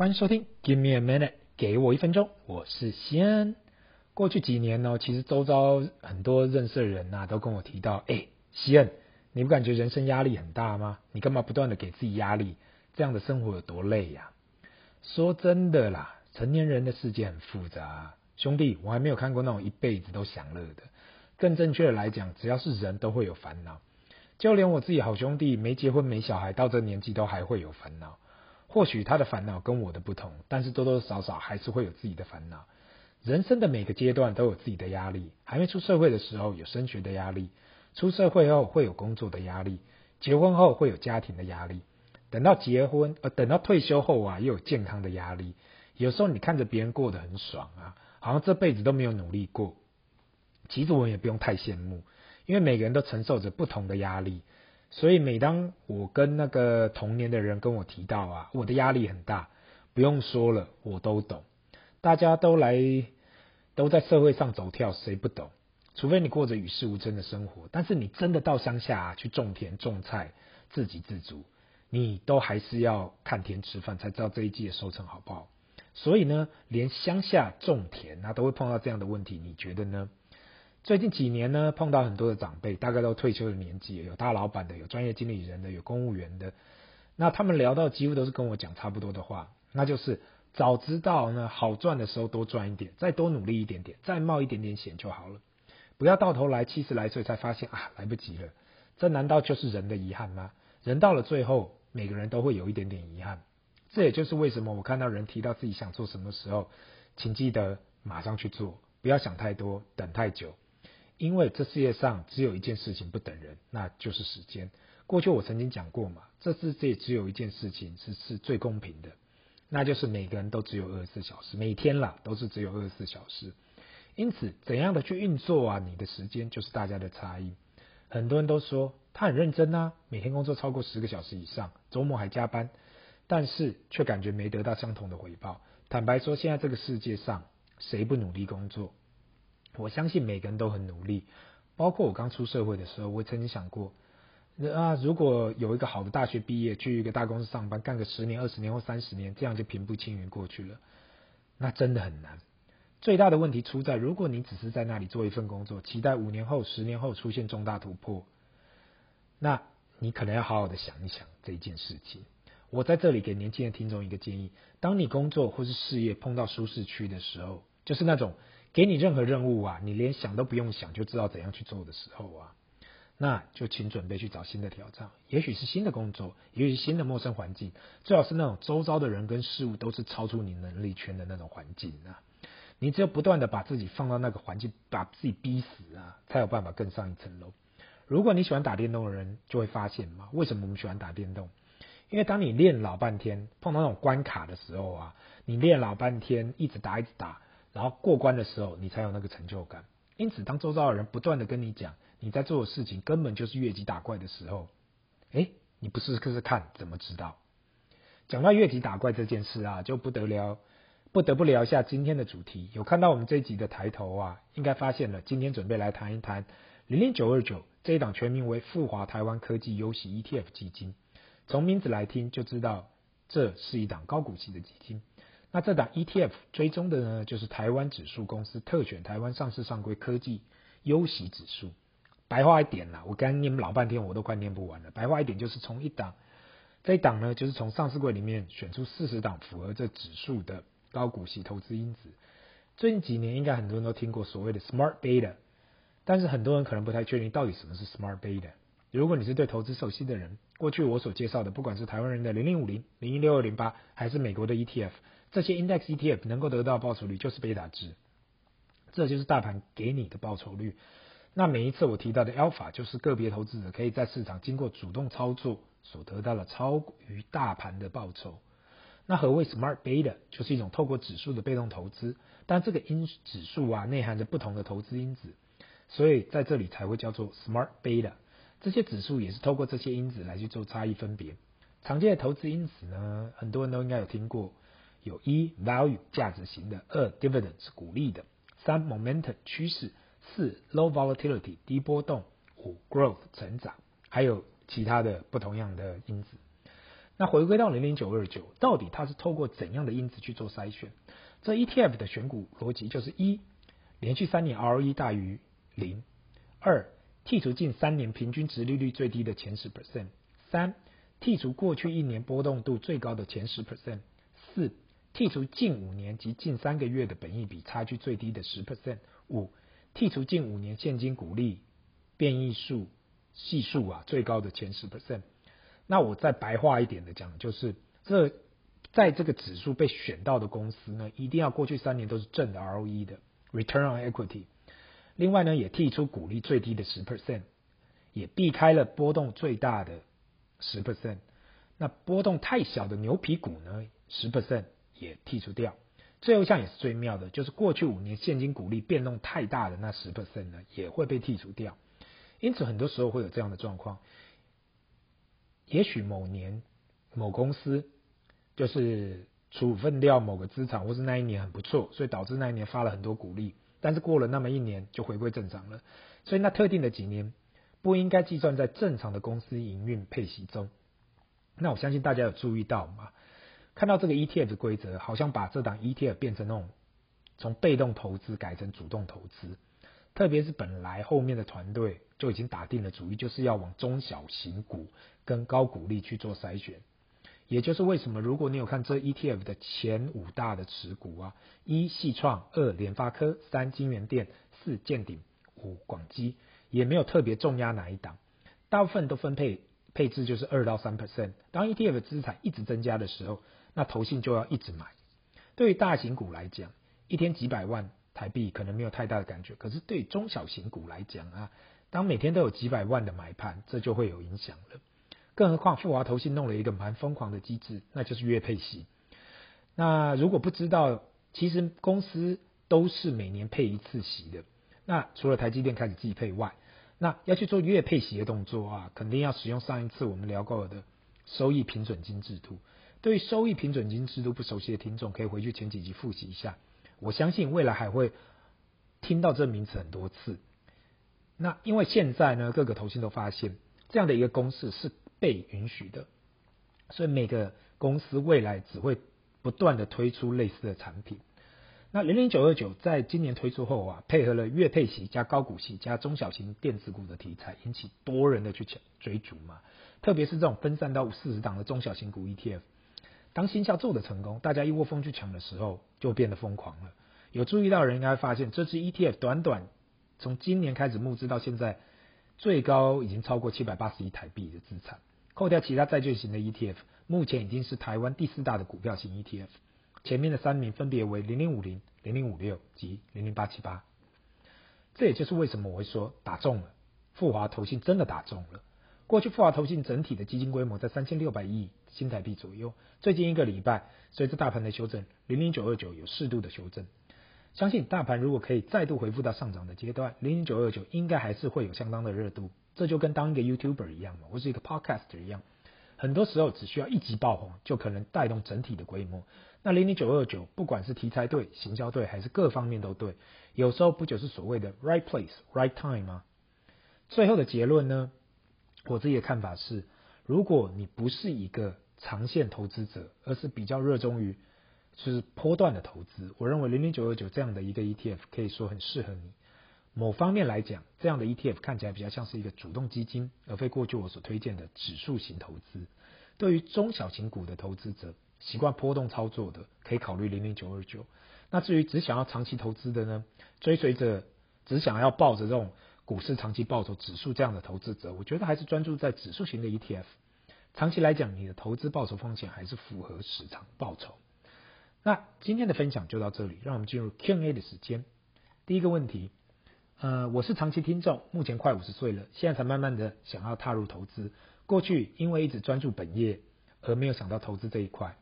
欢迎收听 Give me a minute，给我一分钟，我是西恩。过去几年呢，其实周遭很多认识的人呐、都跟我提到，哎，西恩，你不感觉人生压力很大吗？你干嘛不断的给自己压力？这样的生活有多累呀、啊？说真的啦，成年人的世界很复杂，兄弟，我还没有看过那种一辈子都享乐的。更正确的来讲，只要是人都会有烦恼，就连我自己好兄弟没结婚没小孩，到这年纪都还会有烦恼。或许他的烦恼跟我的不同，但是多多少少还是会有自己的烦恼。人生的每个阶段都有自己的压力，还没出社会的时候有升学的压力，出社会后会有工作的压力，结婚后会有家庭的压力，等到结婚呃等到退休后啊，又有健康的压力。有时候你看着别人过得很爽啊，好像这辈子都没有努力过。其实我们也不用太羡慕，因为每个人都承受着不同的压力。所以每当我跟那个同年的人跟我提到啊，我的压力很大，不用说了，我都懂。大家都来，都在社会上走跳，谁不懂？除非你过着与世无争的生活，但是你真的到乡下，去种田种菜，自给自足，你都还是要看天吃饭，才知道这一季的收成好不好。所以呢，连乡下种田啊，都会碰到这样的问题，你觉得呢？最近几年呢，碰到很多的长辈，大概都退休的年纪，有大老板的，有专业经理人的，有公务员的。那他们聊到几乎都是跟我讲差不多的话，那就是早知道呢，好赚的时候多赚一点，再多努力一点点，再冒一点点险就好了，不要到头来七十来岁才发现啊，来不及了。这难道就是人的遗憾吗？人到了最后，每个人都会有一点点遗憾。这也就是为什么我看到人提到自己想做什么时候，请记得马上去做，不要想太多，等太久。因为这世界上只有一件事情不等人，那就是时间。过去我曾经讲过嘛，这世界只有一件事情是是最公平的，那就是每个人都只有二十四小时，每天啦都是只有二十四小时。因此，怎样的去运作啊，你的时间就是大家的差异。很多人都说他很认真啊，每天工作超过十个小时以上，周末还加班，但是却感觉没得到相同的回报。坦白说，现在这个世界上谁不努力工作？我相信每个人都很努力，包括我刚出社会的时候，我曾经想过，啊，如果有一个好的大学毕业，去一个大公司上班，干个十年、二十年或三十年，这样就平步青云过去了，那真的很难。最大的问题出在，如果你只是在那里做一份工作，期待五年后、十年后出现重大突破，那你可能要好好的想一想这一件事情。我在这里给年轻的听众一个建议：当你工作或是事业碰到舒适区的时候，就是那种。给你任何任务啊，你连想都不用想就知道怎样去做的时候啊，那就请准备去找新的挑战，也许是新的工作，也许新的陌生环境，最好是那种周遭的人跟事物都是超出你能力圈的那种环境啊。你只有不断的把自己放到那个环境，把自己逼死啊，才有办法更上一层楼。如果你喜欢打电动的人，就会发现嘛，为什么我们喜欢打电动？因为当你练老半天，碰到那种关卡的时候啊，你练老半天，一直打一直打。然后过关的时候，你才有那个成就感。因此，当周遭的人不断的跟你讲你在做的事情根本就是越级打怪的时候，哎，你不试试看怎么知道？讲到越级打怪这件事啊，就不得了，不得不聊一下今天的主题。有看到我们这一集的抬头啊，应该发现了，今天准备来谈一谈零零九二九这一档全名为富华台湾科技优息 ETF 基金。从名字来听就知道，这是一档高股息的基金。那这档 ETF 追踪的呢，就是台湾指数公司特选台湾上市上柜科技优息指数。白话一点啦，我刚念老半天，我都快念不完了。白话一点就是从一档，这一档呢，就是从上市柜里面选出四十档符合这指数的高股息投资因子。最近几年，应该很多人都听过所谓的 Smart Beta，但是很多人可能不太确定到底什么是 Smart Beta。如果你是对投资熟悉的人，过去我所介绍的，不管是台湾人的零零五零、零一六二零八，还是美国的 ETF。这些 index ETF 能够得到报酬率就是贝塔值，这就是大盘给你的报酬率。那每一次我提到的 alpha 就是个别投资者可以在市场经过主动操作所得到的超于大盘的报酬。那何谓 smart beta？就是一种透过指数的被动投资，但这个因指数啊内含着不同的投资因子，所以在这里才会叫做 smart beta。这些指数也是透过这些因子来去做差异分别。常见的投资因子呢，很多人都应该有听过。有一 value 价值型的，二 dividend 是股利的，三 momentum 趋势，四 low volatility 低波动，五 growth 成长，还有其他的不同样的因子。那回归到零零九二九，到底它是透过怎样的因子去做筛选？这 ETF 的选股逻辑就是一，连续三年 ROE 大于零；二，剔除近三年平均值利率最低的前十 percent；三，剔除过去一年波动度最高的前十 percent；四，剔除近五年及近三个月的本益比差距最低的十 percent；五，剔除近五年现金股利变异数系数啊最高的前十 percent。那我再白话一点的讲，就是这在这个指数被选到的公司呢，一定要过去三年都是正的 ROE 的 Return on Equity。另外呢，也剔出股利最低的十 percent，也避开了波动最大的十 percent。那波动太小的牛皮股呢，十 percent 也剔除掉。最后一项也是最妙的，就是过去五年现金股利变动太大的那十 percent 呢，也会被剔除掉。因此，很多时候会有这样的状况。也许某年某公司就是处分掉某个资产，或是那一年很不错，所以导致那一年发了很多股利，但是过了那么一年就回归正常了。所以那特定的几年不应该计算在正常的公司营运配息中。那我相信大家有注意到吗？看到这个 ETF 的规则，好像把这档 ETF 变成那种从被动投资改成主动投资。特别是本来后面的团队就已经打定了主意，就是要往中小型股跟高股利去做筛选。也就是为什么，如果你有看这 ETF 的前五大的持股啊，一矽创，二联发科，三金元店，四健鼎，五广基，也没有特别重压哪一档，大部分都分配配置就是二到三 percent。当 ETF 的资产一直增加的时候，那投信就要一直买。对于大型股来讲，一天几百万。台币可能没有太大的感觉，可是对中小型股来讲啊，当每天都有几百万的买盘，这就会有影响了。更何况富华投信弄了一个蛮疯狂的机制，那就是月配息。那如果不知道，其实公司都是每年配一次息的。那除了台积电开始季配外，那要去做月配息的动作啊，肯定要使用上一次我们聊过的收益平准金制度。对收益平准金制度不熟悉的听众，可以回去前几集复习一下。我相信未来还会听到这名词很多次。那因为现在呢，各个投信都发现这样的一个公式是被允许的，所以每个公司未来只会不断的推出类似的产品。那零零九二九在今年推出后啊，配合了月配息加高股息加中小型电子股的题材，引起多人的去抢追逐嘛。特别是这种分散到四十档的中小型股 ETF。当新校做的成功，大家一窝蜂去抢的时候，就变得疯狂了。有注意到的人应该发现，这支 ETF 短短从今年开始募资到现在，最高已经超过七百八十亿台币的资产。扣掉其他债券型的 ETF，目前已经是台湾第四大的股票型 ETF。前面的三名分别为零零五零、零零五六及零零八七八。这也就是为什么我会说打中了，复华投信真的打中了。过去富华投信整体的基金规模在三千六百亿新台币左右。最近一个礼拜，随着大盘的修正，零零九二九有适度的修正。相信大盘如果可以再度恢复到上涨的阶段，零零九二九应该还是会有相当的热度。这就跟当一个 YouTuber 一样嘛，或是一个 Podcast 一样，很多时候只需要一集爆红，就可能带动整体的规模。那零零九二九不管是题材对、行销对，还是各方面都对，有时候不就是所谓的 right place, right time 吗？最后的结论呢？我自己的看法是，如果你不是一个长线投资者，而是比较热衷于就是波段的投资，我认为零零九二九这样的一个 ETF 可以说很适合你。某方面来讲，这样的 ETF 看起来比较像是一个主动基金，而非过去我所推荐的指数型投资。对于中小型股的投资者，习惯波动操作的，可以考虑零零九二九。那至于只想要长期投资的呢，追随着只想要抱着这种。股市长期报酬指数这样的投资者，我觉得还是专注在指数型的 ETF。长期来讲，你的投资报酬风险还是符合市场报酬。那今天的分享就到这里，让我们进入 Q&A 的时间。第一个问题，呃，我是长期听众，目前快五十岁了，现在才慢慢的想要踏入投资。过去因为一直专注本业，而没有想到投资这一块。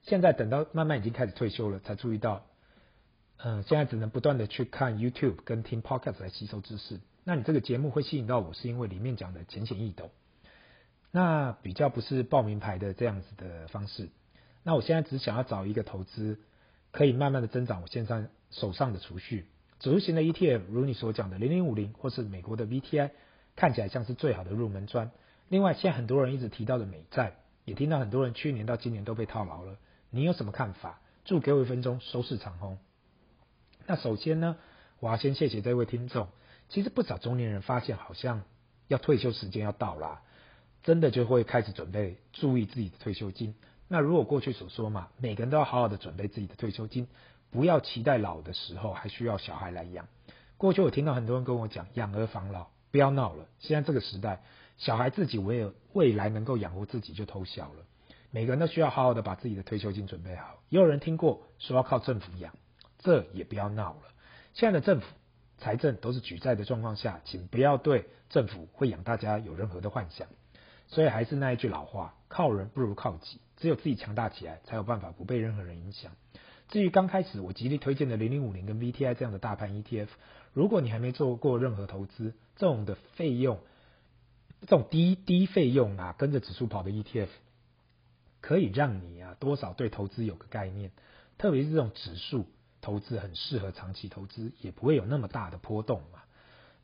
现在等到慢慢已经开始退休了，才注意到，嗯、呃，现在只能不断的去看 YouTube 跟听 Podcast 来吸收知识。那你这个节目会吸引到我，是因为里面讲的浅显易懂，那比较不是报名牌的这样子的方式。那我现在只想要找一个投资，可以慢慢的增长我现在手上的储蓄。指数型的 ETF，如你所讲的零零五零或是美国的 VTI，看起来像是最好的入门砖。另外，现在很多人一直提到的美债，也听到很多人去年到今年都被套牢了，你有什么看法？祝给我一分钟收视长虹。那首先呢，我要先谢谢这位听众。其实不少中年人发现好像要退休时间要到啦，真的就会开始准备注意自己的退休金。那如果过去所说嘛，每个人都要好好的准备自己的退休金，不要期待老的时候还需要小孩来养。过去我听到很多人跟我讲养儿防老，不要闹了。现在这个时代，小孩自己唯有未来能够养活自己就偷笑了。每个人都需要好好的把自己的退休金准备好。也有人听过说要靠政府养，这也不要闹了。现在的政府。财政都是举债的状况下，请不要对政府会养大家有任何的幻想。所以还是那一句老话，靠人不如靠己，只有自己强大起来，才有办法不被任何人影响。至于刚开始我极力推荐的零零五零跟 VTI 这样的大盘 ETF，如果你还没做过任何投资，这种的费用，这种低低费用啊，跟着指数跑的 ETF，可以让你啊多少对投资有个概念，特别是这种指数。投资很适合长期投资，也不会有那么大的波动嘛。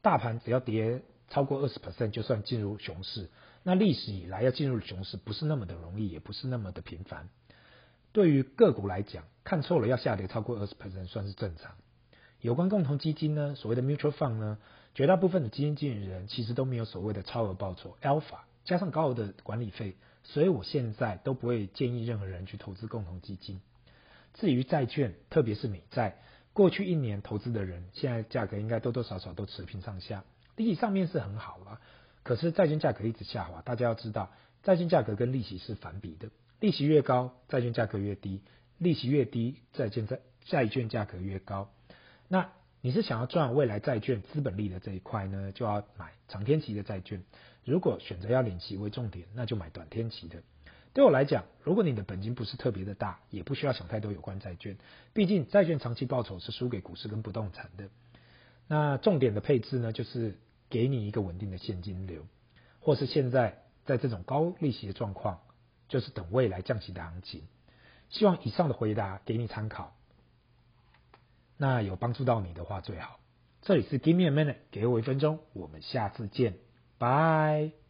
大盘只要跌超过二十 percent，就算进入熊市。那历史以来要进入熊市不是那么的容易，也不是那么的频繁。对于个股来讲，看错了要下跌超过二十 percent 算是正常。有关共同基金呢，所谓的 mutual fund 呢，绝大部分的基金经理人其实都没有所谓的超额报酬 alpha，加上高额的管理费，所以我现在都不会建议任何人去投资共同基金。至于债券，特别是美债，过去一年投资的人，现在价格应该多多少少都持平上下。利息上面是很好了，可是债券价格一直下滑。大家要知道，债券价格跟利息是反比的，利息越高，债券价格越低；利息越低，债券债债券价格越高。那你是想要赚未来债券资本利的这一块呢，就要买长天期的债券；如果选择要领息为重点，那就买短天期的。对我来讲，如果你的本金不是特别的大，也不需要想太多有关债券。毕竟债券长期报酬是输给股市跟不动产的。那重点的配置呢，就是给你一个稳定的现金流，或是现在在这种高利息的状况，就是等未来降息的行情。希望以上的回答给你参考。那有帮助到你的话最好。这里是 Give me a minute，给我一分钟，我们下次见，拜。